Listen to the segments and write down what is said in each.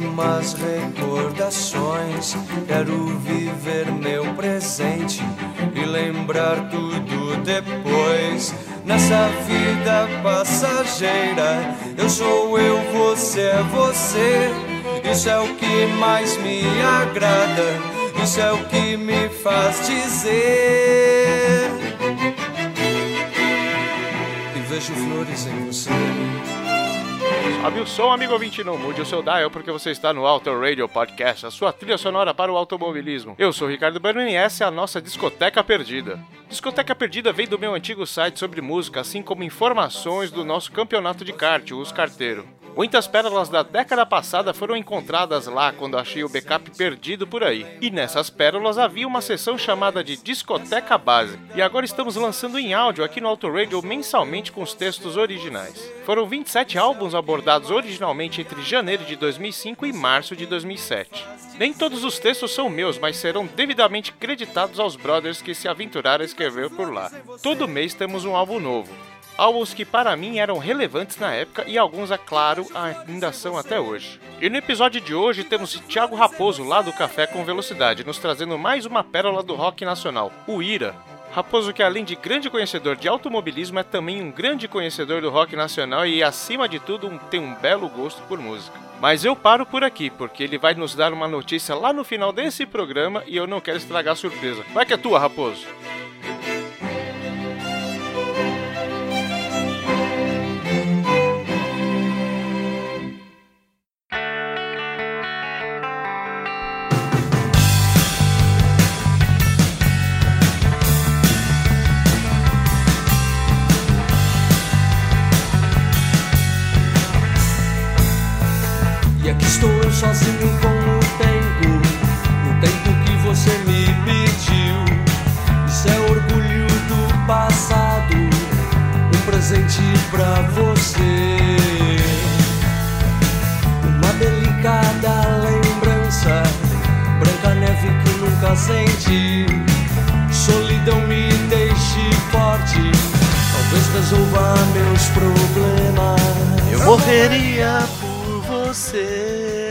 más recordações. Quero viver meu presente e lembrar tudo depois. Nessa vida passageira, eu sou eu, você é você. Isso é o que mais me agrada, isso é o que me faz dizer. E vejo flores em você. Sobe o som, amigo ouvinte, não mude o seu dial porque você está no Auto Radio Podcast, a sua trilha sonora para o automobilismo. Eu sou Ricardo Berman e essa é a nossa Discoteca Perdida. Discoteca Perdida vem do meu antigo site sobre música, assim como informações do nosso campeonato de kart, Os Carteiro. Muitas pérolas da década passada foram encontradas lá quando achei o backup perdido por aí. E nessas pérolas havia uma seção chamada de Discoteca Base. E agora estamos lançando em áudio aqui no Auto Radio mensalmente com os textos originais. Foram 27 álbuns abordados originalmente entre janeiro de 2005 e março de 2007. Nem todos os textos são meus, mas serão devidamente creditados aos brothers que se aventuraram a escrever por lá. Todo mês temos um álbum novo álbuns que para mim eram relevantes na época e alguns, é claro, ainda são até hoje. E no episódio de hoje temos Thiago Raposo, lá do Café com Velocidade, nos trazendo mais uma pérola do rock nacional, o Ira. Raposo, que além de grande conhecedor de automobilismo, é também um grande conhecedor do rock nacional e, acima de tudo, tem um belo gosto por música. Mas eu paro por aqui, porque ele vai nos dar uma notícia lá no final desse programa e eu não quero estragar a surpresa. Vai que é tua, Raposo! Você. Uma delicada lembrança, branca neve que nunca senti. Solidão me deixe forte, talvez resolva meus problemas. Eu morreria por você.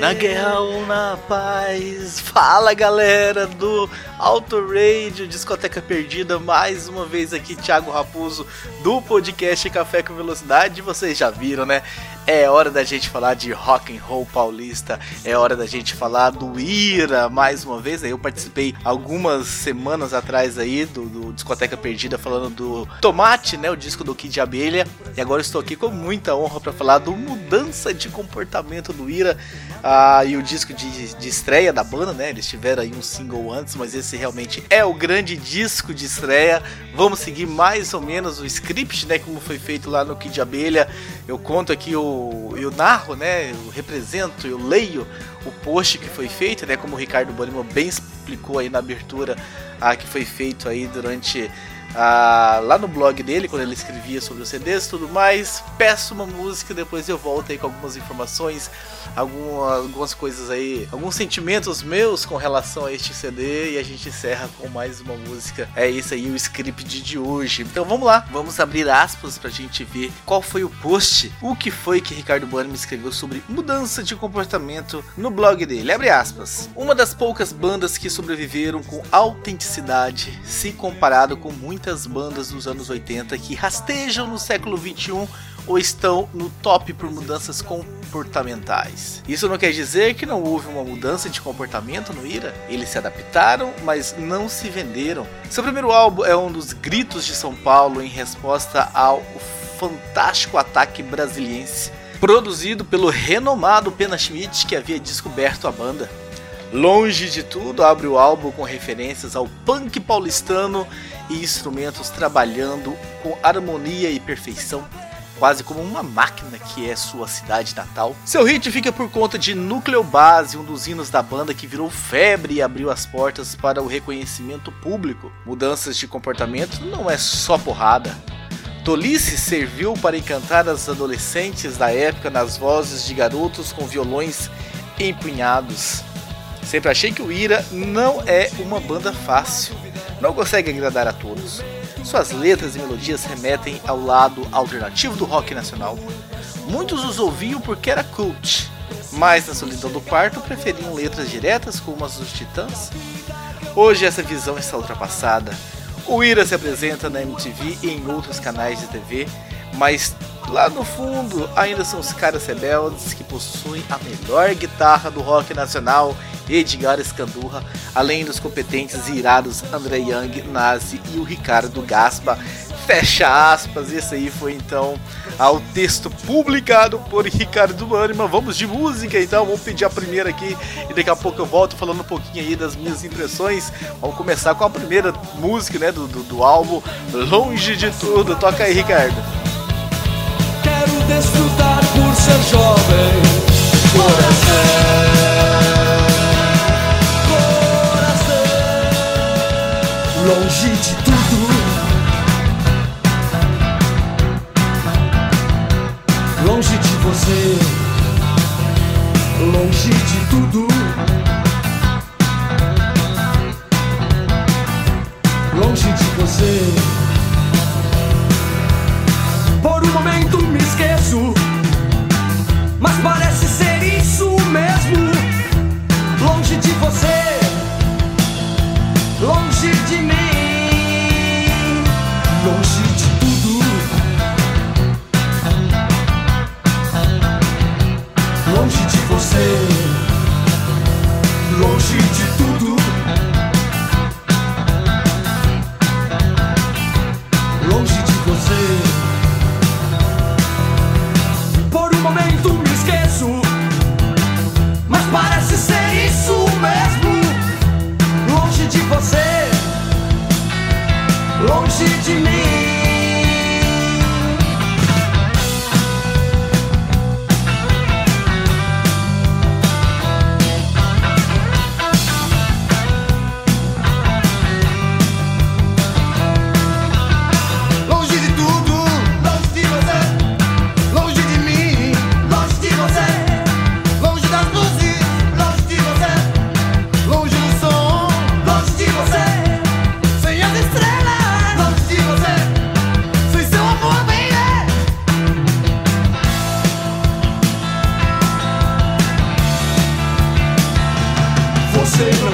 Na guerra ou na paz. Fala galera do Auto Radio, Discoteca Perdida, mais uma vez aqui, Thiago Raposo do podcast Café com Velocidade. Vocês já viram, né? É hora da gente falar de rock and roll paulista, é hora da gente falar do Ira mais uma vez. Eu participei algumas semanas atrás aí do, do Discoteca Perdida falando do Tomate, né, o disco do Kid Abelha, e agora estou aqui com muita honra para falar do Mudança de Comportamento do Ira ah, e o disco de, de estreia da banda, né? Eles tiveram aí um single antes, mas esse realmente é o grande disco de estreia. Vamos seguir mais ou menos o script, né, como foi feito lá no Kid Abelha. Eu conto aqui o eu narro, né? Eu represento, eu leio o post que foi feito, né? Como o Ricardo Bonimo bem explicou aí na abertura, a que foi feito aí durante ah, lá no blog dele, quando ele escrevia sobre os CDs e tudo mais. Peço uma música, depois eu volto aí com algumas informações, algumas, algumas coisas aí, alguns sentimentos meus com relação a este CD e a gente encerra com mais uma música. É isso aí o script de hoje. Então vamos lá, vamos abrir aspas pra gente ver qual foi o post, o que foi que Ricardo Bueno escreveu sobre mudança de comportamento no blog dele. Abre aspas. Uma das poucas bandas que sobreviveram com autenticidade, se comparado com muitas bandas dos anos 80 que rastejam no século 21 ou estão no top por mudanças comportamentais. Isso não quer dizer que não houve uma mudança de comportamento no Ira. Eles se adaptaram, mas não se venderam. Seu primeiro álbum é um dos gritos de São Paulo em resposta ao fantástico ataque brasiliense, produzido pelo renomado Pena Schmidt que havia descoberto a banda. Longe de tudo, abre o álbum com referências ao punk paulistano e instrumentos trabalhando com harmonia e perfeição quase como uma máquina que é sua cidade natal. Seu hit fica por conta de Núcleo Base, um dos hinos da banda que virou febre e abriu as portas para o reconhecimento público. Mudanças de comportamento não é só porrada. Tolice serviu para encantar as adolescentes da época nas vozes de garotos com violões empunhados. Sempre achei que o Ira não é uma banda fácil, não consegue agradar a todos. Suas letras e melodias remetem ao lado alternativo do rock nacional. Muitos os ouviam porque era cult, mas na solidão do quarto preferiam letras diretas como as dos Titãs? Hoje essa visão está ultrapassada. O Ira se apresenta na MTV e em outros canais de TV, mas lá no fundo ainda são os caras rebeldes que possuem a melhor guitarra do rock nacional, Edgar Escandurra, além dos competentes e irados André Young, Nazi e o Ricardo Gaspa. Fecha aspas, esse aí foi então ao texto publicado por Ricardo Bannerman. Vamos de música então, vamos pedir a primeira aqui e daqui a pouco eu volto falando um pouquinho aí das minhas impressões. Vamos começar com a primeira música né, do, do, do álbum Longe de Tudo. Toca aí, Ricardo. Quero desfrutar longe de mim. Longe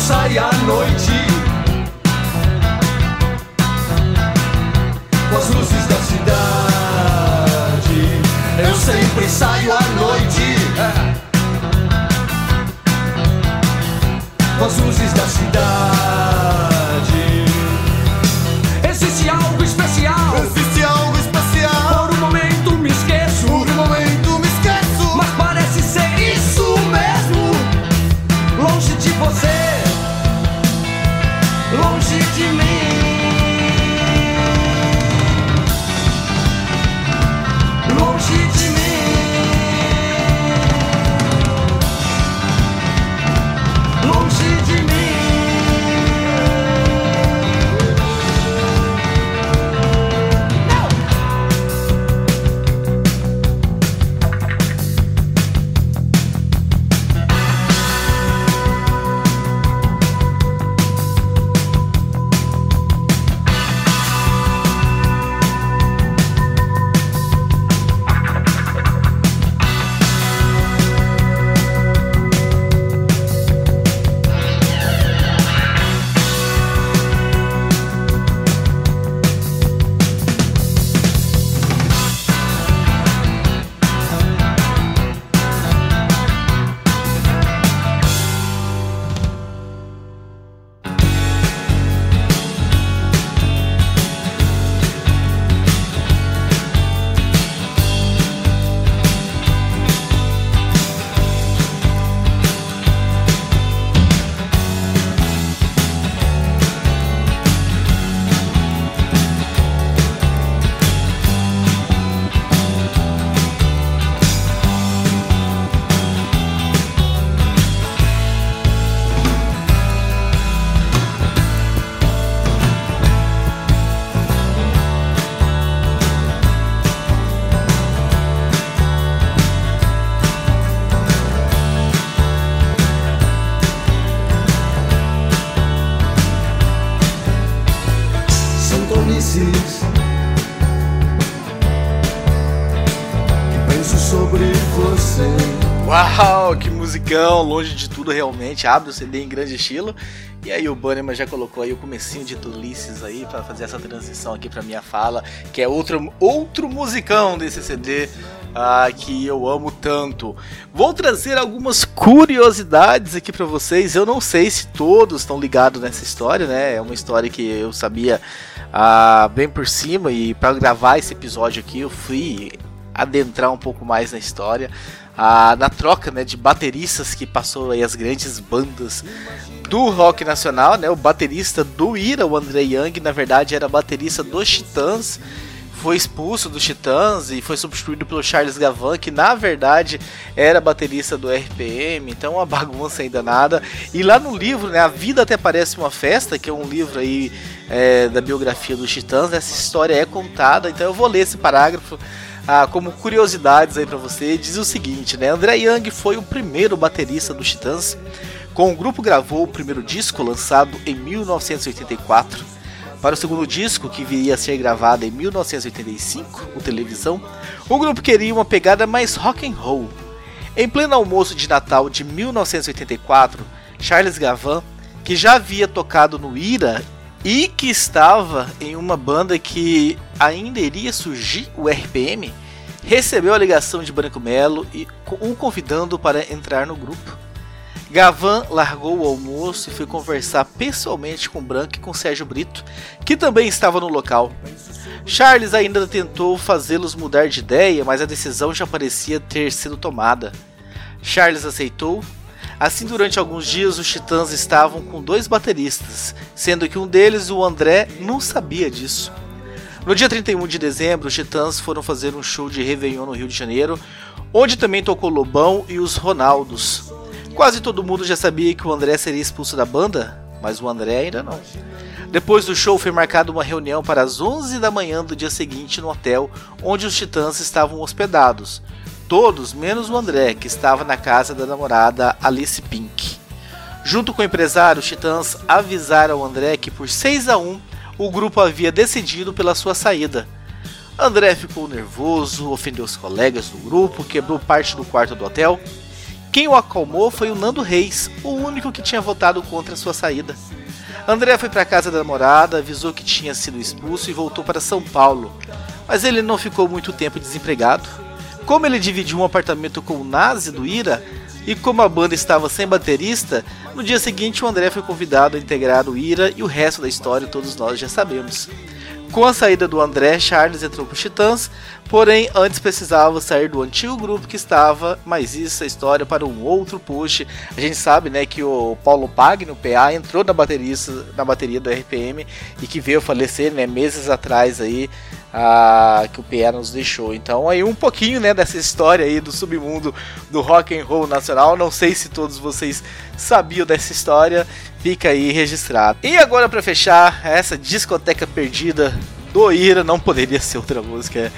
sai à noite com as luzes da cidade. Eu sempre saio à noite com as luzes da cidade. Existe algo especial. Existe algo especial. Por um momento me esqueço, Por um momento me esqueço, mas parece ser isso mesmo. Longe de você, longe de você Uau, que musicão, longe de tudo realmente, abre o CD em grande estilo. E aí o Bannerman já colocou aí o comecinho de Ulisses aí para fazer essa transição aqui para minha fala, que é outro, outro musicão desse CD ah, que eu amo tanto. Vou trazer algumas curiosidades aqui para vocês. Eu não sei se todos estão ligados nessa história, né? É uma história que eu sabia ah, bem por cima e para gravar esse episódio aqui eu fui adentrar um pouco mais na história. Ah, na troca né, de bateristas que passou aí as grandes bandas do rock nacional, né? O baterista do Ira, o André Young, na verdade era baterista dos Titãs, foi expulso dos Titãs e foi substituído pelo Charles Gavan, que na verdade era baterista do RPM, então uma bagunça ainda nada. E lá no livro, né, A Vida Até Parece Uma Festa, que é um livro aí é, da biografia dos Titãs, essa história é contada, então eu vou ler esse parágrafo ah, como curiosidades aí para você, diz o seguinte, né? André Young foi o primeiro baterista dos Titãs com o grupo gravou o primeiro disco lançado em 1984. Para o segundo disco, que viria a ser gravado em 1985, o Televisão, o grupo queria uma pegada mais rock and roll. Em pleno almoço de Natal de 1984, Charles Gavan, que já havia tocado no Ira e que estava em uma banda que ainda iria surgir, o RPM, recebeu a ligação de Branco Melo e o convidando para entrar no grupo. Gavan largou o almoço e foi conversar pessoalmente com Branco e com Sérgio Brito, que também estava no local. Charles ainda tentou fazê-los mudar de ideia, mas a decisão já parecia ter sido tomada. Charles aceitou. Assim, durante alguns dias, os Titãs estavam com dois bateristas, sendo que um deles, o André, não sabia disso. No dia 31 de dezembro, os Titãs foram fazer um show de Réveillon no Rio de Janeiro, onde também tocou Lobão e os Ronaldos. Quase todo mundo já sabia que o André seria expulso da banda, mas o André ainda não. Depois do show foi marcada uma reunião para as 11 da manhã do dia seguinte no hotel onde os Titãs estavam hospedados. Todos menos o André, que estava na casa da namorada Alice Pink. Junto com o empresário, os Titãs avisaram o André que por 6 a 1 o grupo havia decidido pela sua saída. André ficou nervoso, ofendeu os colegas do grupo, quebrou parte do quarto do hotel quem o acalmou foi o Nando Reis, o único que tinha votado contra sua saída. André foi para a casa da namorada, avisou que tinha sido expulso e voltou para São Paulo. Mas ele não ficou muito tempo desempregado. Como ele dividiu um apartamento com o Nazi do Ira, e como a banda estava sem baterista, no dia seguinte o André foi convidado a integrar o Ira e o resto da história todos nós já sabemos. Com a saída do André, Charles entrou para os Titãs, porém antes precisava sair do antigo grupo que estava, mas isso é história para um outro push. A gente sabe né, que o Paulo Pagno, PA, entrou na, baterista, na bateria do RPM e que veio falecer né, meses atrás aí, a, que o PA nos deixou. Então aí um pouquinho né, dessa história aí do submundo do rock and roll nacional. Não sei se todos vocês sabiam dessa história Fica aí registrado. E agora para fechar essa discoteca perdida do Ira, não poderia ser outra música.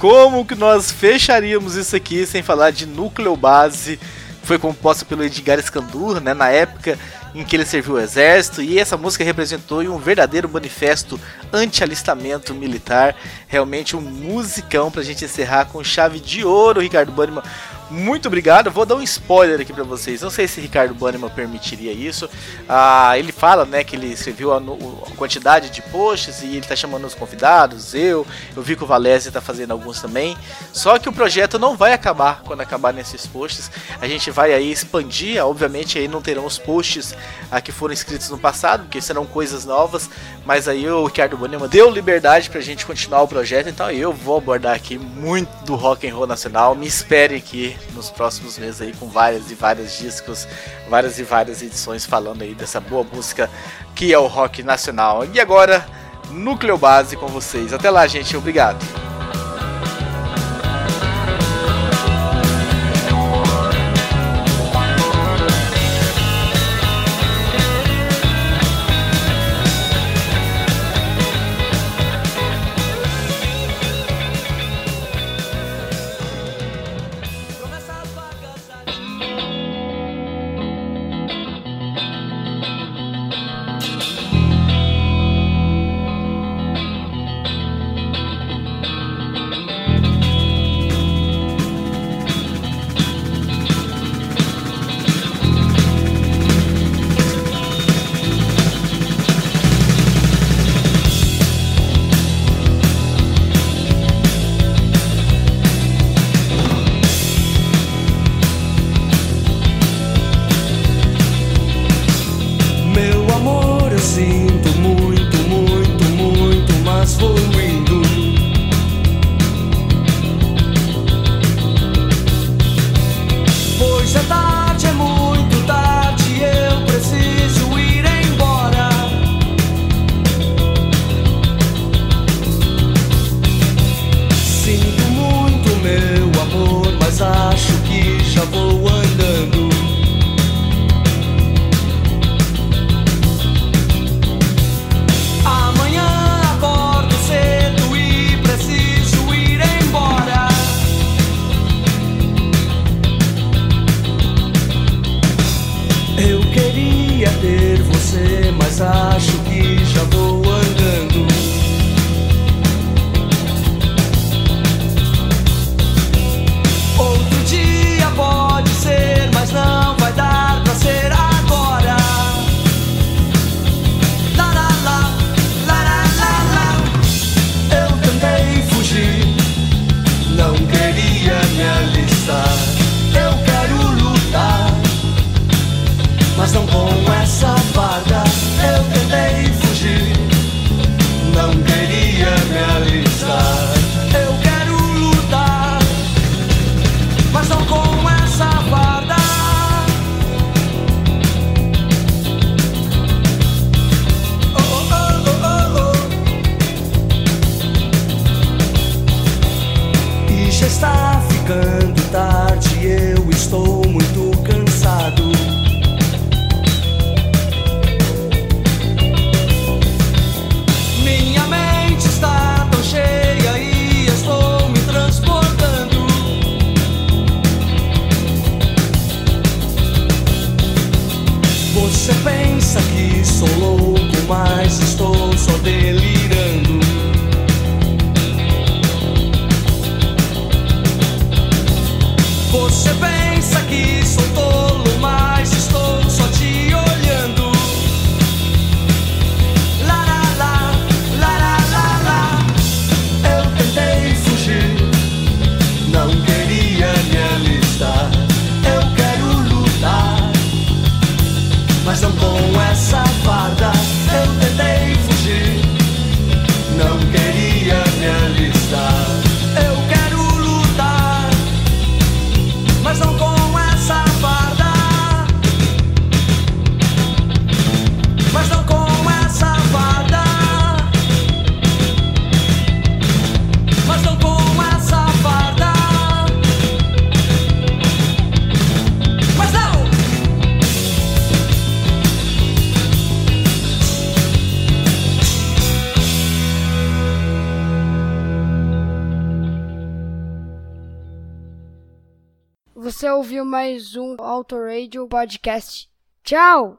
Como que nós fecharíamos isso aqui sem falar de Núcleo Base? Foi composta pelo Edgar Escandur, né, na época em que ele serviu o exército, e essa música representou um verdadeiro manifesto anti-alistamento militar. Realmente um musicão pra gente encerrar com chave de ouro, Ricardo Banniman muito obrigado. Vou dar um spoiler aqui para vocês. Não sei se Ricardo Bannerman permitiria isso. Ah, ele fala, né, que ele escreveu a, a, quantidade de posts e ele tá chamando os convidados. Eu, eu vi que o Valese tá fazendo alguns também. Só que o projeto não vai acabar quando acabar nesses posts. A gente vai aí expandir. Obviamente aí não terão os posts ah, que foram escritos no passado, porque serão coisas novas. Mas aí o Ricardo Bannerman deu liberdade pra gente continuar o projeto. Então eu vou abordar aqui muito do rock and roll nacional. Me espere aqui nos próximos meses aí com várias e vários discos, várias e várias edições falando aí dessa boa música que é o rock nacional. E agora, Núcleo Base com vocês. Até lá, gente. Obrigado. Ouviu mais um Autoradio Podcast. Tchau!